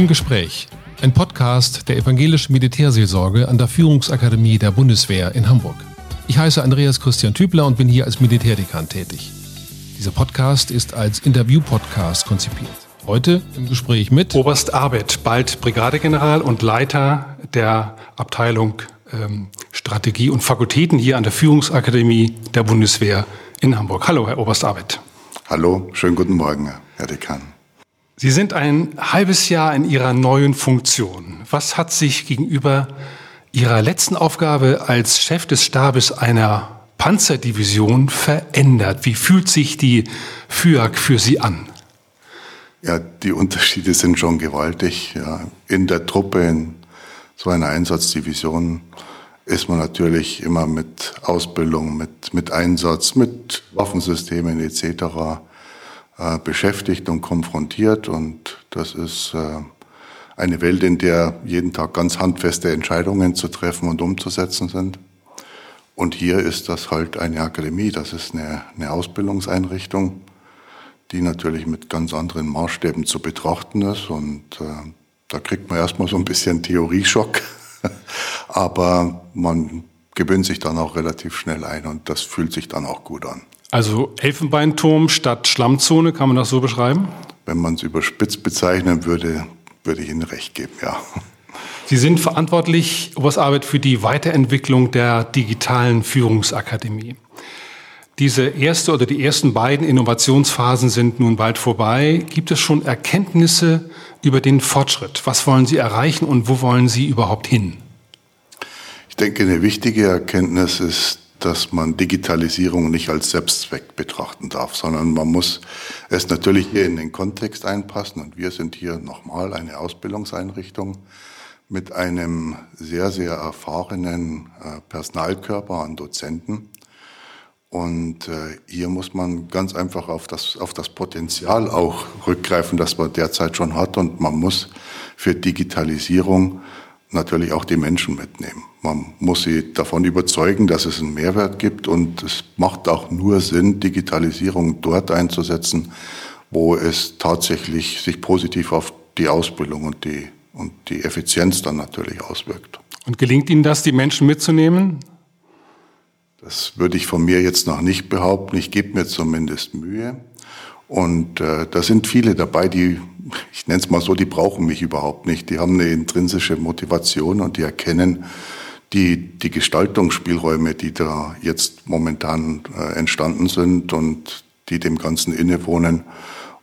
Im Gespräch. Ein Podcast der evangelischen Militärseelsorge an der Führungsakademie der Bundeswehr in Hamburg. Ich heiße Andreas Christian Tübler und bin hier als Militärdekan tätig. Dieser Podcast ist als Interview-Podcast konzipiert. Heute im Gespräch mit Oberst Arbet, bald Brigadegeneral und Leiter der Abteilung ähm, Strategie und Fakultäten hier an der Führungsakademie der Bundeswehr in Hamburg. Hallo, Herr Oberst Arbet. Hallo, schönen guten Morgen, Herr Dekan. Sie sind ein halbes Jahr in Ihrer neuen Funktion. Was hat sich gegenüber Ihrer letzten Aufgabe als Chef des Stabes einer Panzerdivision verändert? Wie fühlt sich die FYAG für Sie an? Ja, die Unterschiede sind schon gewaltig. Ja. In der Truppe, in so einer Einsatzdivision, ist man natürlich immer mit Ausbildung, mit, mit Einsatz, mit Waffensystemen etc äh, beschäftigt und konfrontiert. Und das ist äh, eine Welt, in der jeden Tag ganz handfeste Entscheidungen zu treffen und umzusetzen sind. Und hier ist das halt eine Akademie, das ist eine, eine Ausbildungseinrichtung, die natürlich mit ganz anderen Maßstäben zu betrachten ist. Und äh, da kriegt man erstmal so ein bisschen Theorieschock, aber man gewöhnt sich dann auch relativ schnell ein und das fühlt sich dann auch gut an. Also Elfenbeinturm statt Schlammzone, kann man das so beschreiben? Wenn man es überspitzt bezeichnen würde, würde ich Ihnen recht geben, ja. Sie sind verantwortlich, Arbeit für die Weiterentwicklung der digitalen Führungsakademie. Diese erste oder die ersten beiden Innovationsphasen sind nun bald vorbei. Gibt es schon Erkenntnisse über den Fortschritt? Was wollen Sie erreichen und wo wollen Sie überhaupt hin? Ich denke, eine wichtige Erkenntnis ist, dass man Digitalisierung nicht als Selbstzweck betrachten darf, sondern man muss es natürlich hier in den Kontext einpassen. Und wir sind hier nochmal eine Ausbildungseinrichtung mit einem sehr, sehr erfahrenen äh, Personalkörper an Dozenten. Und äh, hier muss man ganz einfach auf das, auf das Potenzial auch rückgreifen, das man derzeit schon hat. Und man muss für Digitalisierung natürlich auch die Menschen mitnehmen. Man muss sie davon überzeugen, dass es einen Mehrwert gibt und es macht auch nur Sinn, Digitalisierung dort einzusetzen, wo es tatsächlich sich positiv auf die Ausbildung und die, und die Effizienz dann natürlich auswirkt. Und gelingt Ihnen das, die Menschen mitzunehmen? Das würde ich von mir jetzt noch nicht behaupten. Ich gebe mir zumindest Mühe. Und äh, da sind viele dabei, die ich nenne es mal so, die brauchen mich überhaupt nicht. Die haben eine intrinsische Motivation und die erkennen die, die Gestaltungsspielräume, die da jetzt momentan äh, entstanden sind und die dem Ganzen innewohnen.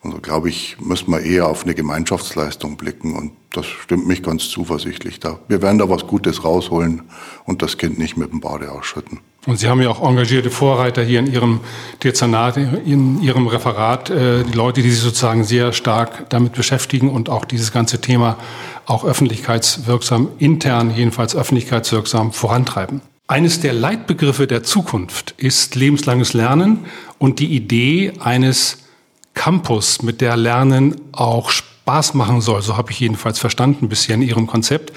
Und so glaube ich, müssen wir eher auf eine Gemeinschaftsleistung blicken. Und das stimmt mich ganz zuversichtlich. Da, wir werden da was Gutes rausholen und das Kind nicht mit dem Bade ausschütten. Und Sie haben ja auch engagierte Vorreiter hier in Ihrem Dezernat, in Ihrem Referat, äh, die Leute, die sich sozusagen sehr stark damit beschäftigen und auch dieses ganze Thema auch öffentlichkeitswirksam, intern jedenfalls öffentlichkeitswirksam vorantreiben. Eines der Leitbegriffe der Zukunft ist lebenslanges Lernen und die Idee eines Campus, mit der Lernen auch Spaß machen soll. So habe ich jedenfalls verstanden bisher in Ihrem Konzept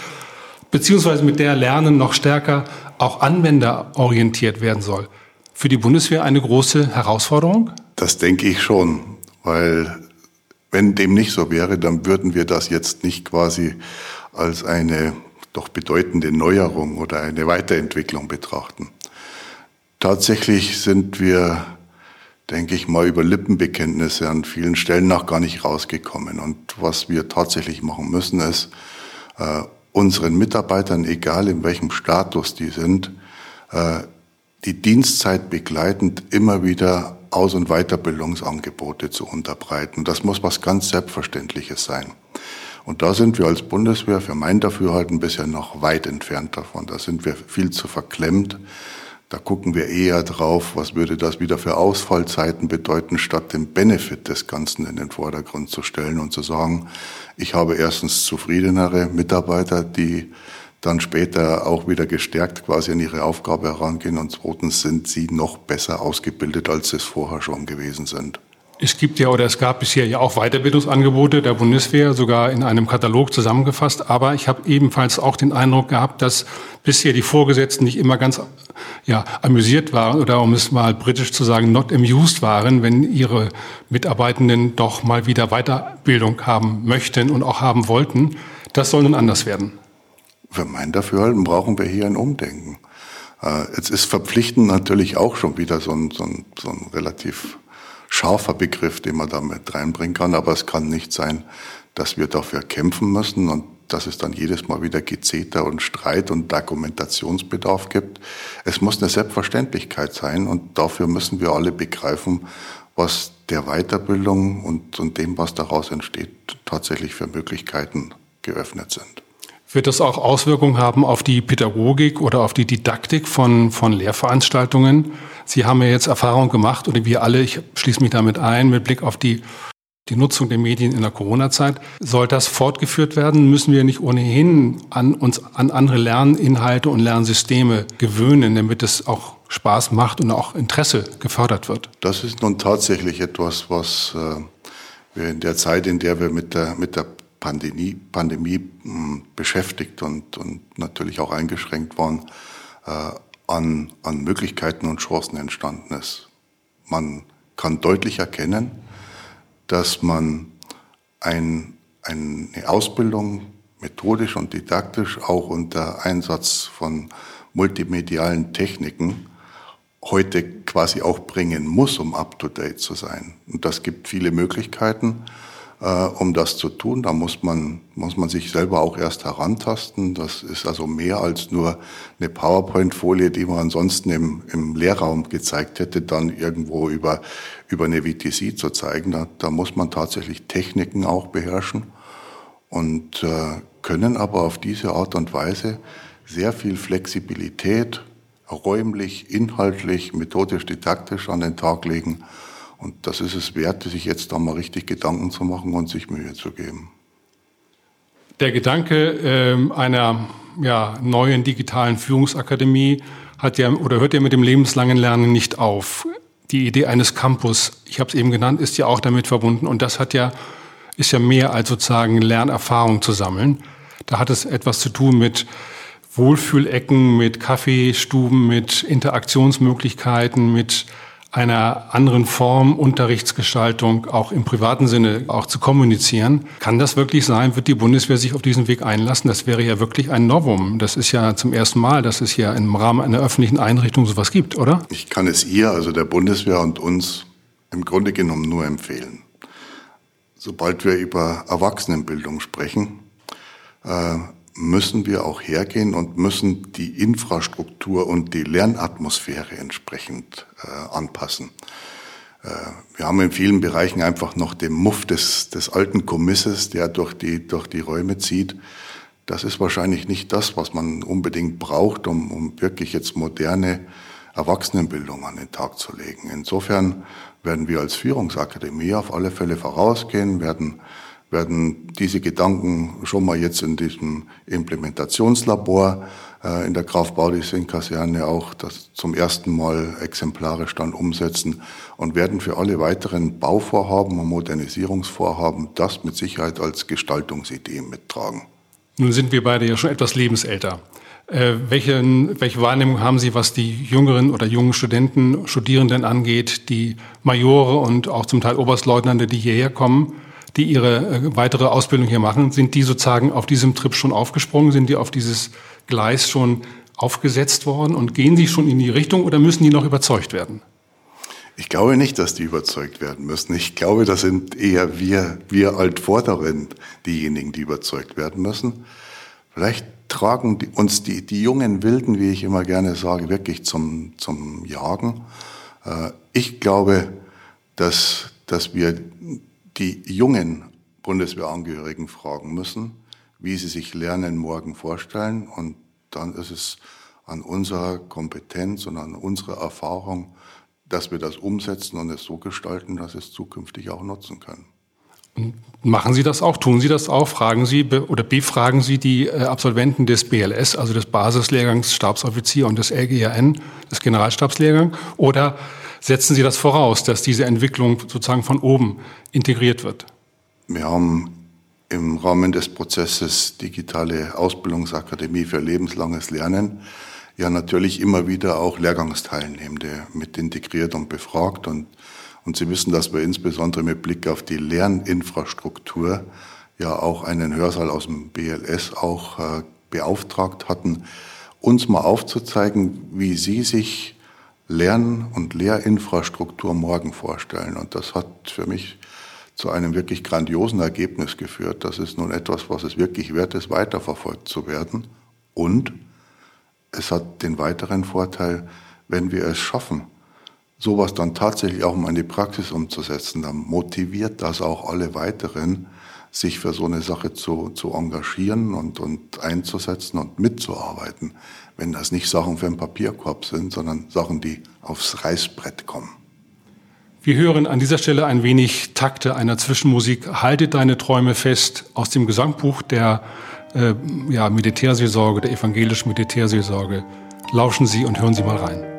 beziehungsweise mit der Lernen noch stärker auch anwenderorientiert werden soll. Für die Bundeswehr eine große Herausforderung? Das denke ich schon, weil wenn dem nicht so wäre, dann würden wir das jetzt nicht quasi als eine doch bedeutende Neuerung oder eine Weiterentwicklung betrachten. Tatsächlich sind wir, denke ich mal, über Lippenbekenntnisse an vielen Stellen noch gar nicht rausgekommen. Und was wir tatsächlich machen müssen, ist, äh, unseren Mitarbeitern, egal in welchem Status die sind, äh, die Dienstzeit begleitend immer wieder Aus- und Weiterbildungsangebote zu unterbreiten. Das muss was ganz Selbstverständliches sein. Und da sind wir als Bundeswehr für mein Dafürhalten bisher noch weit entfernt davon. Da sind wir viel zu verklemmt. Da gucken wir eher drauf, was würde das wieder für Ausfallzeiten bedeuten, statt den Benefit des Ganzen in den Vordergrund zu stellen und zu sagen, ich habe erstens zufriedenere Mitarbeiter, die dann später auch wieder gestärkt quasi an ihre Aufgabe herangehen und zweitens sind sie noch besser ausgebildet, als sie es vorher schon gewesen sind. Es gibt ja oder es gab bisher ja auch Weiterbildungsangebote der Bundeswehr, sogar in einem Katalog zusammengefasst. Aber ich habe ebenfalls auch den Eindruck gehabt, dass bisher die Vorgesetzten nicht immer ganz ja, amüsiert waren oder um es mal britisch zu sagen, not amused waren, wenn ihre Mitarbeitenden doch mal wieder Weiterbildung haben möchten und auch haben wollten. Das soll nun anders werden. Für mein Dafürhalten brauchen wir hier ein Umdenken. Äh, jetzt ist verpflichtend natürlich auch schon wieder so ein, so ein, so ein relativ scharfer Begriff, den man da mit reinbringen kann. Aber es kann nicht sein, dass wir dafür kämpfen müssen und dass es dann jedes Mal wieder Gezeter und Streit und Argumentationsbedarf gibt. Es muss eine Selbstverständlichkeit sein und dafür müssen wir alle begreifen, was der Weiterbildung und, und dem, was daraus entsteht, tatsächlich für Möglichkeiten geöffnet sind. Wird das auch Auswirkungen haben auf die Pädagogik oder auf die Didaktik von, von Lehrveranstaltungen? Sie haben ja jetzt Erfahrung gemacht, oder wir alle, ich schließe mich damit ein, mit Blick auf die, die Nutzung der Medien in der Corona-Zeit. Soll das fortgeführt werden? Müssen wir nicht ohnehin an uns an andere Lerninhalte und Lernsysteme gewöhnen, damit es auch Spaß macht und auch Interesse gefördert wird? Das ist nun tatsächlich etwas, was äh, wir in der Zeit, in der wir mit der, mit der Pandemie, Pandemie hm, beschäftigt und, und natürlich auch eingeschränkt waren, äh, an, an Möglichkeiten und Chancen entstanden ist. Man kann deutlich erkennen, dass man ein, eine Ausbildung methodisch und didaktisch auch unter Einsatz von multimedialen Techniken heute quasi auch bringen muss, um up-to-date zu sein. Und das gibt viele Möglichkeiten äh, um das zu tun. Da muss man, muss man sich selber auch erst herantasten. Das ist also mehr als nur eine PowerPoint-Folie, die man ansonsten im, im Lehrraum gezeigt hätte, dann irgendwo über, über eine VTC zu zeigen. Da, da muss man tatsächlich Techniken auch beherrschen und äh, können aber auf diese Art und Weise sehr viel Flexibilität räumlich, inhaltlich, methodisch, didaktisch an den Tag legen und das ist es wert, sich jetzt da mal richtig Gedanken zu machen und sich Mühe zu geben. Der Gedanke äh, einer ja, neuen digitalen Führungsakademie hat ja oder hört ja mit dem lebenslangen Lernen nicht auf. Die Idee eines Campus, ich habe es eben genannt, ist ja auch damit verbunden und das hat ja ist ja mehr als sozusagen Lernerfahrung zu sammeln. Da hat es etwas zu tun mit Wohlfühlecken, mit Kaffeestuben, mit Interaktionsmöglichkeiten, mit einer anderen Form Unterrichtsgestaltung auch im privaten Sinne auch zu kommunizieren. Kann das wirklich sein? Wird die Bundeswehr sich auf diesen Weg einlassen? Das wäre ja wirklich ein Novum. Das ist ja zum ersten Mal, dass es ja im Rahmen einer öffentlichen Einrichtung sowas gibt, oder? Ich kann es ihr, also der Bundeswehr und uns im Grunde genommen nur empfehlen. Sobald wir über Erwachsenenbildung sprechen, äh, müssen wir auch hergehen und müssen die Infrastruktur und die Lernatmosphäre entsprechend äh, anpassen. Äh, wir haben in vielen Bereichen einfach noch den Muff des, des alten Kommisses, der durch die, durch die Räume zieht. Das ist wahrscheinlich nicht das, was man unbedingt braucht, um, um wirklich jetzt moderne Erwachsenenbildung an den Tag zu legen. Insofern werden wir als Führungsakademie auf alle Fälle vorausgehen, werden werden diese Gedanken schon mal jetzt in diesem Implementationslabor äh, in der Graf-Baudissin-Kaserne auch das zum ersten Mal exemplarisch dann umsetzen und werden für alle weiteren Bauvorhaben und Modernisierungsvorhaben das mit Sicherheit als Gestaltungsidee mittragen. Nun sind wir beide ja schon etwas lebensälter. Äh, welche, welche Wahrnehmung haben Sie, was die jüngeren oder jungen Studenten, Studierenden angeht, die Majore und auch zum Teil Oberstleutnante, die hierher kommen? Die ihre äh, weitere Ausbildung hier machen, sind die sozusagen auf diesem Trip schon aufgesprungen? Sind die auf dieses Gleis schon aufgesetzt worden und gehen sie schon in die Richtung oder müssen die noch überzeugt werden? Ich glaube nicht, dass die überzeugt werden müssen. Ich glaube, das sind eher wir, wir Altvorderen diejenigen, die überzeugt werden müssen. Vielleicht tragen die, uns die, die jungen Wilden, wie ich immer gerne sage, wirklich zum, zum Jagen. Äh, ich glaube, dass, dass wir die jungen Bundeswehrangehörigen fragen müssen, wie sie sich Lernen morgen vorstellen. Und dann ist es an unserer Kompetenz und an unserer Erfahrung, dass wir das umsetzen und es so gestalten, dass es zukünftig auch nutzen können. Machen Sie das auch? Tun Sie das auch? Fragen Sie oder befragen Sie die äh, Absolventen des BLS, also des Basislehrgangs Stabsoffizier und des LGRN, des Generalstabslehrgangs? Oder setzen Sie das voraus, dass diese Entwicklung sozusagen von oben integriert wird? Wir haben im Rahmen des Prozesses Digitale Ausbildungsakademie für lebenslanges Lernen ja natürlich immer wieder auch Lehrgangsteilnehmende mit integriert und befragt. Und, und Sie wissen, dass wir insbesondere mit Blick auf die Lerninfrastruktur ja auch einen Hörsaal aus dem BLS auch äh, beauftragt hatten, uns mal aufzuzeigen, wie Sie sich Lern- und Lehrinfrastruktur morgen vorstellen. Und das hat für mich zu einem wirklich grandiosen Ergebnis geführt. Das ist nun etwas, was es wirklich wert ist, weiterverfolgt zu werden. Und es hat den weiteren Vorteil, wenn wir es schaffen, sowas dann tatsächlich auch mal in die Praxis umzusetzen, dann motiviert das auch alle weiteren, sich für so eine Sache zu, zu engagieren und, und einzusetzen und mitzuarbeiten, wenn das nicht Sachen für einen Papierkorb sind, sondern Sachen, die aufs Reißbrett kommen. Wir hören an dieser Stelle ein wenig Takte einer Zwischenmusik. Halte deine Träume fest aus dem Gesangbuch der äh, ja, Militärseelsorge, der evangelischen Militärseelsorge. Lauschen Sie und hören Sie mal rein.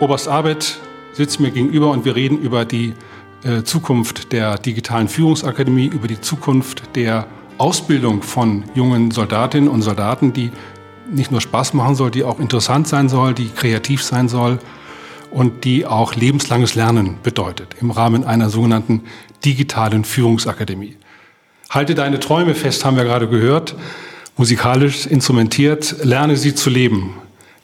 Oberst Arbeit sitzt mir gegenüber und wir reden über die äh, Zukunft der digitalen Führungsakademie, über die Zukunft der Ausbildung von jungen Soldatinnen und Soldaten, die nicht nur Spaß machen soll, die auch interessant sein soll, die kreativ sein soll und die auch lebenslanges Lernen bedeutet im Rahmen einer sogenannten digitalen Führungsakademie. Halte deine Träume fest, haben wir gerade gehört, musikalisch instrumentiert, lerne sie zu leben,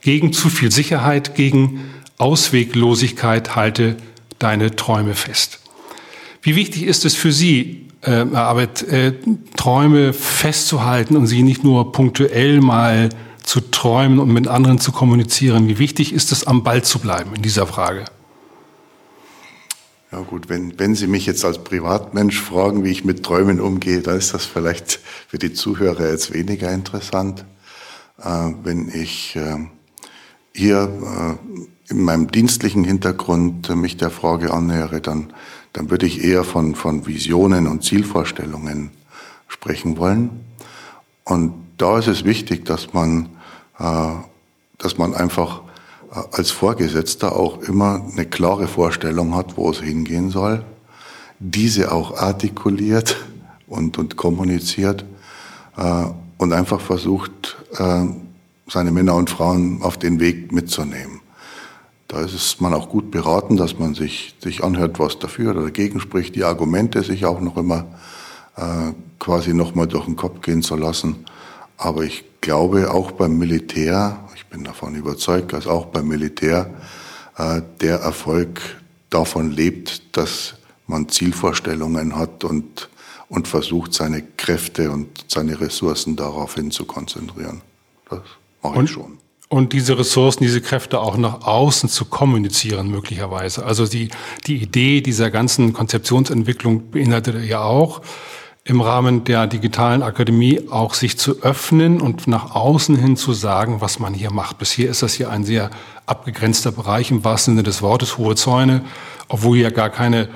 gegen zu viel Sicherheit, gegen Ausweglosigkeit halte deine Träume fest. Wie wichtig ist es für Sie, äh, Arbeit, äh, Träume festzuhalten und sie nicht nur punktuell mal zu träumen und mit anderen zu kommunizieren? Wie wichtig ist es, am Ball zu bleiben in dieser Frage? Ja gut, wenn, wenn Sie mich jetzt als Privatmensch fragen, wie ich mit Träumen umgehe, dann ist das vielleicht für die Zuhörer jetzt weniger interessant. Äh, wenn ich äh, hier äh, in meinem dienstlichen Hintergrund mich der Frage annähere, dann, dann würde ich eher von, von Visionen und Zielvorstellungen sprechen wollen. Und da ist es wichtig, dass man, äh, dass man einfach äh, als Vorgesetzter auch immer eine klare Vorstellung hat, wo es hingehen soll, diese auch artikuliert und, und kommuniziert äh, und einfach versucht, seine Männer und Frauen auf den Weg mitzunehmen. Da ist man auch gut beraten, dass man sich, sich anhört, was dafür oder dagegen spricht, die Argumente sich auch noch immer äh, quasi nochmal durch den Kopf gehen zu lassen. Aber ich glaube, auch beim Militär, ich bin davon überzeugt, dass auch beim Militär äh, der Erfolg davon lebt, dass man Zielvorstellungen hat und, und versucht, seine Kräfte und seine Ressourcen daraufhin zu konzentrieren. Das mache ich schon und diese Ressourcen, diese Kräfte auch nach außen zu kommunizieren möglicherweise. Also die, die Idee dieser ganzen Konzeptionsentwicklung beinhaltet ja auch, im Rahmen der digitalen Akademie auch sich zu öffnen und nach außen hin zu sagen, was man hier macht. Bisher ist das hier ein sehr abgegrenzter Bereich im wahrsten Sinne des Wortes, hohe Zäune, obwohl hier gar keine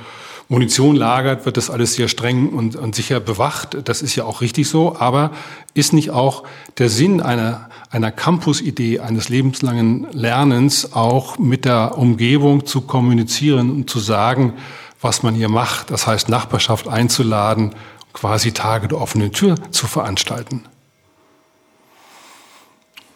Munition lagert, wird das alles sehr streng und, und sicher bewacht. Das ist ja auch richtig so. Aber ist nicht auch der Sinn einer, einer Campus-Idee, eines lebenslangen Lernens auch mit der Umgebung zu kommunizieren und zu sagen, was man hier macht? Das heißt, Nachbarschaft einzuladen, quasi Tage der offenen Tür zu veranstalten.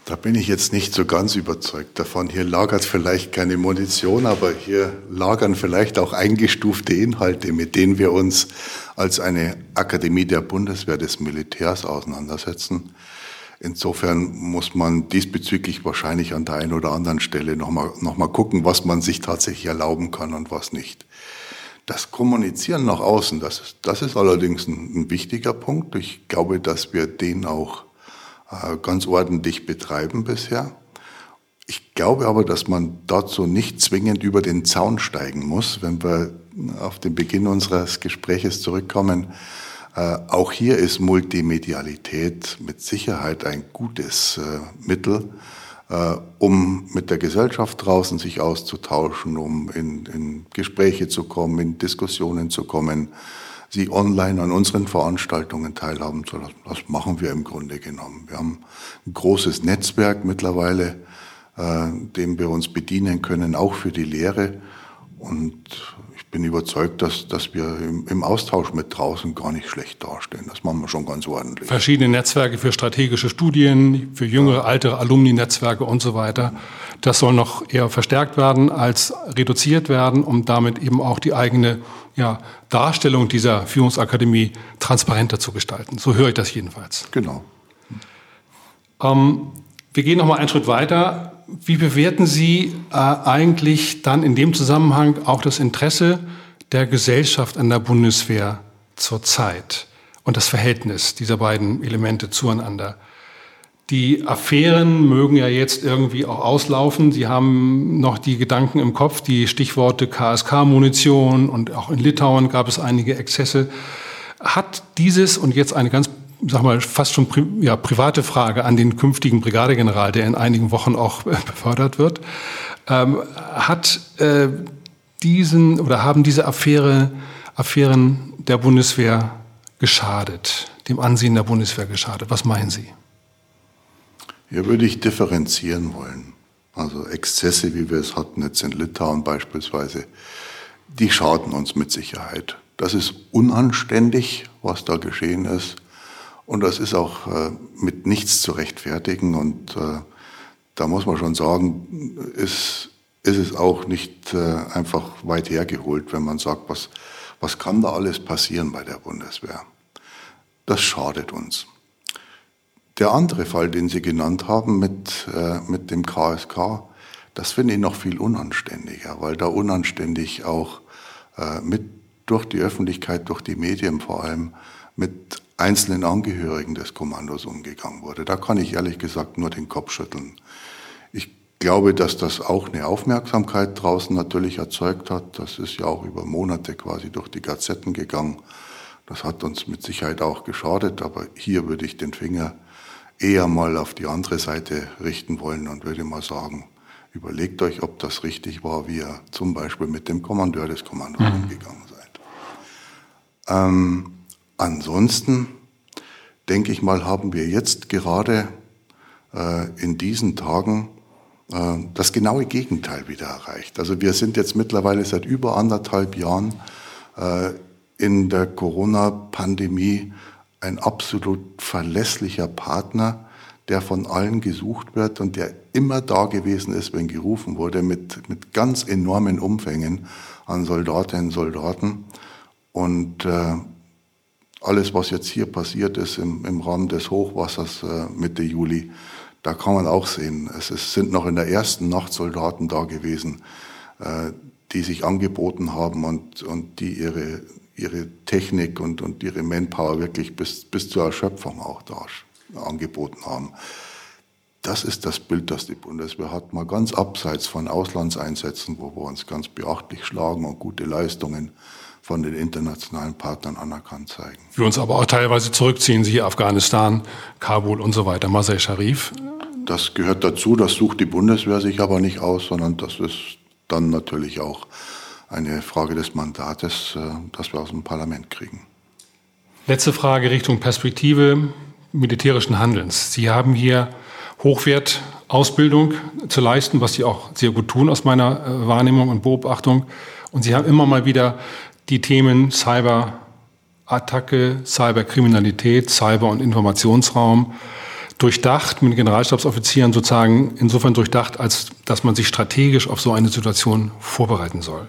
Da bin ich jetzt nicht so ganz überzeugt davon. Hier lagert vielleicht keine Munition, aber hier lagern vielleicht auch eingestufte Inhalte, mit denen wir uns als eine Akademie der Bundeswehr des Militärs auseinandersetzen. Insofern muss man diesbezüglich wahrscheinlich an der einen oder anderen Stelle nochmal noch mal gucken, was man sich tatsächlich erlauben kann und was nicht. Das Kommunizieren nach außen, das ist, das ist allerdings ein, ein wichtiger Punkt. Ich glaube, dass wir den auch ganz ordentlich betreiben bisher. Ich glaube aber, dass man dazu nicht zwingend über den Zaun steigen muss, wenn wir auf den Beginn unseres Gespräches zurückkommen. Äh, auch hier ist Multimedialität mit Sicherheit ein gutes äh, Mittel, äh, um mit der Gesellschaft draußen sich auszutauschen, um in, in Gespräche zu kommen, in Diskussionen zu kommen, sie online an unseren Veranstaltungen teilhaben zu lassen. Das machen wir im Grunde genommen. Wir haben ein großes Netzwerk mittlerweile, äh, dem wir uns bedienen können, auch für die Lehre. Und bin überzeugt, dass, dass wir im, im, Austausch mit draußen gar nicht schlecht dastehen. Das machen wir schon ganz ordentlich. Verschiedene Netzwerke für strategische Studien, für jüngere, ältere Alumni-Netzwerke und so weiter. Das soll noch eher verstärkt werden als reduziert werden, um damit eben auch die eigene ja, Darstellung dieser Führungsakademie transparenter zu gestalten. So höre ich das jedenfalls. Genau. Ähm, wir gehen noch mal einen Schritt weiter wie bewerten Sie äh, eigentlich dann in dem Zusammenhang auch das Interesse der Gesellschaft an der Bundeswehr zurzeit und das Verhältnis dieser beiden Elemente zueinander? Die Affären mögen ja jetzt irgendwie auch auslaufen. Sie haben noch die Gedanken im Kopf, die Stichworte KSK-Munition und auch in Litauen gab es einige Exzesse. Hat dieses und jetzt eine ganz sag mal, fast schon pri ja, private Frage an den künftigen Brigadegeneral, der in einigen Wochen auch äh, befördert wird. Ähm, hat äh, diesen oder haben diese Affäre, Affären der Bundeswehr geschadet, dem Ansehen der Bundeswehr geschadet? Was meinen Sie? Hier würde ich differenzieren wollen. Also Exzesse, wie wir es hatten jetzt in Litauen beispielsweise, die schaden uns mit Sicherheit. Das ist unanständig, was da geschehen ist. Und das ist auch äh, mit nichts zu rechtfertigen. Und äh, da muss man schon sagen, ist, ist es auch nicht äh, einfach weit hergeholt, wenn man sagt, was, was kann da alles passieren bei der Bundeswehr. Das schadet uns. Der andere Fall, den Sie genannt haben mit, äh, mit dem KSK, das finde ich noch viel unanständiger, weil da unanständig auch äh, mit durch die Öffentlichkeit, durch die Medien vor allem, mit einzelnen Angehörigen des Kommandos umgegangen wurde. Da kann ich ehrlich gesagt nur den Kopf schütteln. Ich glaube, dass das auch eine Aufmerksamkeit draußen natürlich erzeugt hat. Das ist ja auch über Monate quasi durch die Gazetten gegangen. Das hat uns mit Sicherheit auch geschadet, aber hier würde ich den Finger eher mal auf die andere Seite richten wollen und würde mal sagen, überlegt euch, ob das richtig war, wie ihr zum Beispiel mit dem Kommandeur des Kommandos mhm. umgegangen seid. Ähm, Ansonsten, denke ich mal, haben wir jetzt gerade äh, in diesen Tagen äh, das genaue Gegenteil wieder erreicht. Also wir sind jetzt mittlerweile seit über anderthalb Jahren äh, in der Corona-Pandemie ein absolut verlässlicher Partner, der von allen gesucht wird und der immer da gewesen ist, wenn gerufen wurde, mit, mit ganz enormen Umfängen an Soldatinnen und Soldaten. Und äh, alles, was jetzt hier passiert ist im, im Rahmen des Hochwassers äh, Mitte Juli, da kann man auch sehen, es ist, sind noch in der ersten Nacht Soldaten da gewesen, äh, die sich angeboten haben und, und die ihre, ihre Technik und, und ihre Manpower wirklich bis, bis zur Erschöpfung auch da angeboten haben. Das ist das Bild, das die Bundeswehr hat, mal ganz abseits von Auslandseinsätzen, wo wir uns ganz beachtlich schlagen und gute Leistungen von den internationalen Partnern anerkannt zeigen. Wir uns aber auch teilweise zurückziehen, siehe Afghanistan, Kabul und so weiter, Masai Sharif. Das gehört dazu, das sucht die Bundeswehr sich aber nicht aus, sondern das ist dann natürlich auch eine Frage des Mandates, äh, das wir aus dem Parlament kriegen. Letzte Frage Richtung Perspektive militärischen Handelns. Sie haben hier Hochwertausbildung zu leisten, was Sie auch sehr gut tun aus meiner äh, Wahrnehmung und Beobachtung. Und Sie haben immer mal wieder die Themen Cyberattacke, Cyberkriminalität, Cyber- und Informationsraum durchdacht, mit Generalstabsoffizieren sozusagen insofern durchdacht, als dass man sich strategisch auf so eine Situation vorbereiten soll.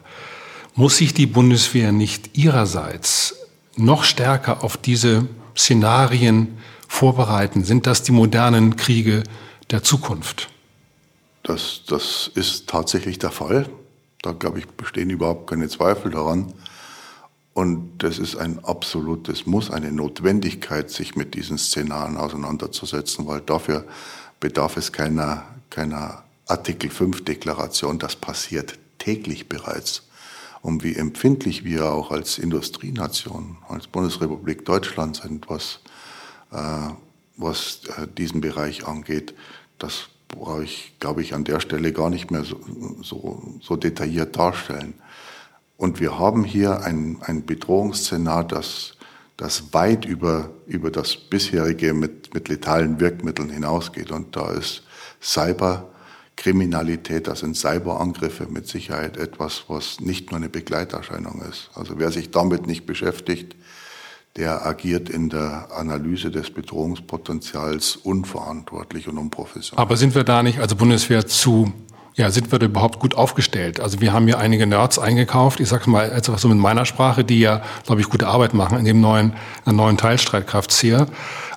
Muss sich die Bundeswehr nicht ihrerseits noch stärker auf diese Szenarien vorbereiten? Sind das die modernen Kriege der Zukunft? Das, das ist tatsächlich der Fall. Da, glaube ich, bestehen überhaupt keine Zweifel daran. Und das ist ein absolutes Muss, eine Notwendigkeit, sich mit diesen Szenarien auseinanderzusetzen, weil dafür bedarf es keiner, keiner Artikel 5 Deklaration. Das passiert täglich bereits. Und wie empfindlich wir auch als Industrienation, als Bundesrepublik Deutschland sind, was, äh, was äh, diesen Bereich angeht, das brauche ich, glaube ich, an der Stelle gar nicht mehr so, so, so detailliert darstellen. Und wir haben hier ein, ein Bedrohungsszenar, das, das weit über, über das bisherige mit, mit letalen Wirkmitteln hinausgeht. Und da ist Cyberkriminalität, das sind Cyberangriffe mit Sicherheit etwas, was nicht nur eine Begleiterscheinung ist. Also wer sich damit nicht beschäftigt, der agiert in der Analyse des Bedrohungspotenzials unverantwortlich und unprofessionell. Aber sind wir da nicht als Bundeswehr zu, ja, sind wir da überhaupt gut aufgestellt? Also wir haben ja einige Nerds eingekauft, ich sage mal etwas so mit meiner Sprache, die ja, glaube ich, gute Arbeit machen in dem neuen, der neuen Teilstreitkraft-SEER.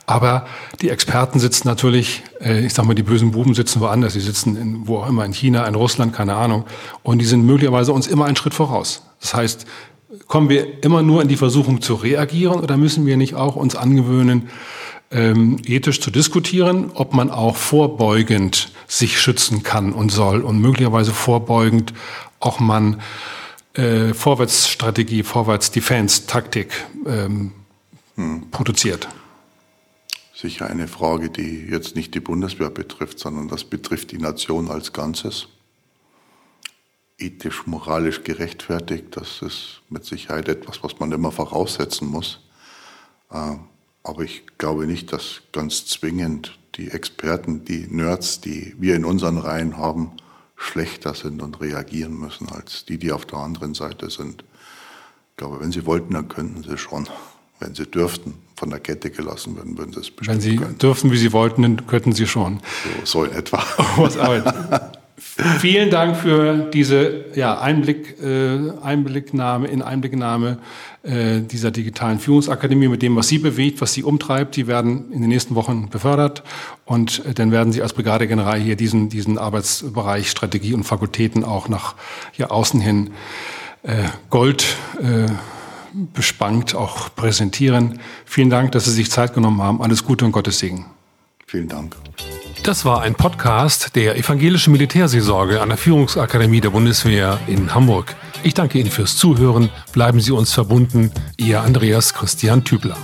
Aber die Experten sitzen natürlich, äh, ich sag mal, die bösen Buben sitzen woanders. Die sitzen in, wo auch immer, in China, in Russland, keine Ahnung. Und die sind möglicherweise uns immer einen Schritt voraus. Das heißt, kommen wir immer nur in die Versuchung zu reagieren oder müssen wir nicht auch uns angewöhnen, ähm, ethisch zu diskutieren, ob man auch vorbeugend sich schützen kann und soll und möglicherweise vorbeugend auch man äh, Vorwärtsstrategie, Vorwärts-Defense-Taktik ähm, hm. produziert? Sicher eine Frage, die jetzt nicht die Bundeswehr betrifft, sondern das betrifft die Nation als Ganzes ethisch, moralisch gerechtfertigt. Das ist mit Sicherheit etwas, was man immer voraussetzen muss. Äh, aber ich glaube nicht, dass ganz zwingend die Experten, die Nerds, die wir in unseren Reihen haben, schlechter sind und reagieren müssen als die, die auf der anderen Seite sind. Ich glaube, wenn sie wollten, dann könnten sie schon. Wenn sie dürften, von der Kette gelassen werden, würden sie es bestimmt Wenn sie können. dürfen, wie sie wollten, dann könnten sie schon. So, so in etwa. Vielen Dank für diese ja, Einblick, äh, Einblicknahme in Einblicknahme äh, dieser digitalen Führungsakademie mit dem, was Sie bewegt, was Sie umtreibt. Die werden in den nächsten Wochen befördert und äh, dann werden Sie als Brigadegeneral hier diesen, diesen Arbeitsbereich Strategie und Fakultäten auch nach hier außen hin äh, Gold äh, bespankt auch präsentieren. Vielen Dank, dass Sie sich Zeit genommen haben. Alles Gute und Gottes Segen. Vielen Dank. Das war ein Podcast der Evangelischen Militärseelsorge an der Führungsakademie der Bundeswehr in Hamburg. Ich danke Ihnen fürs Zuhören. Bleiben Sie uns verbunden. Ihr Andreas Christian Tübler.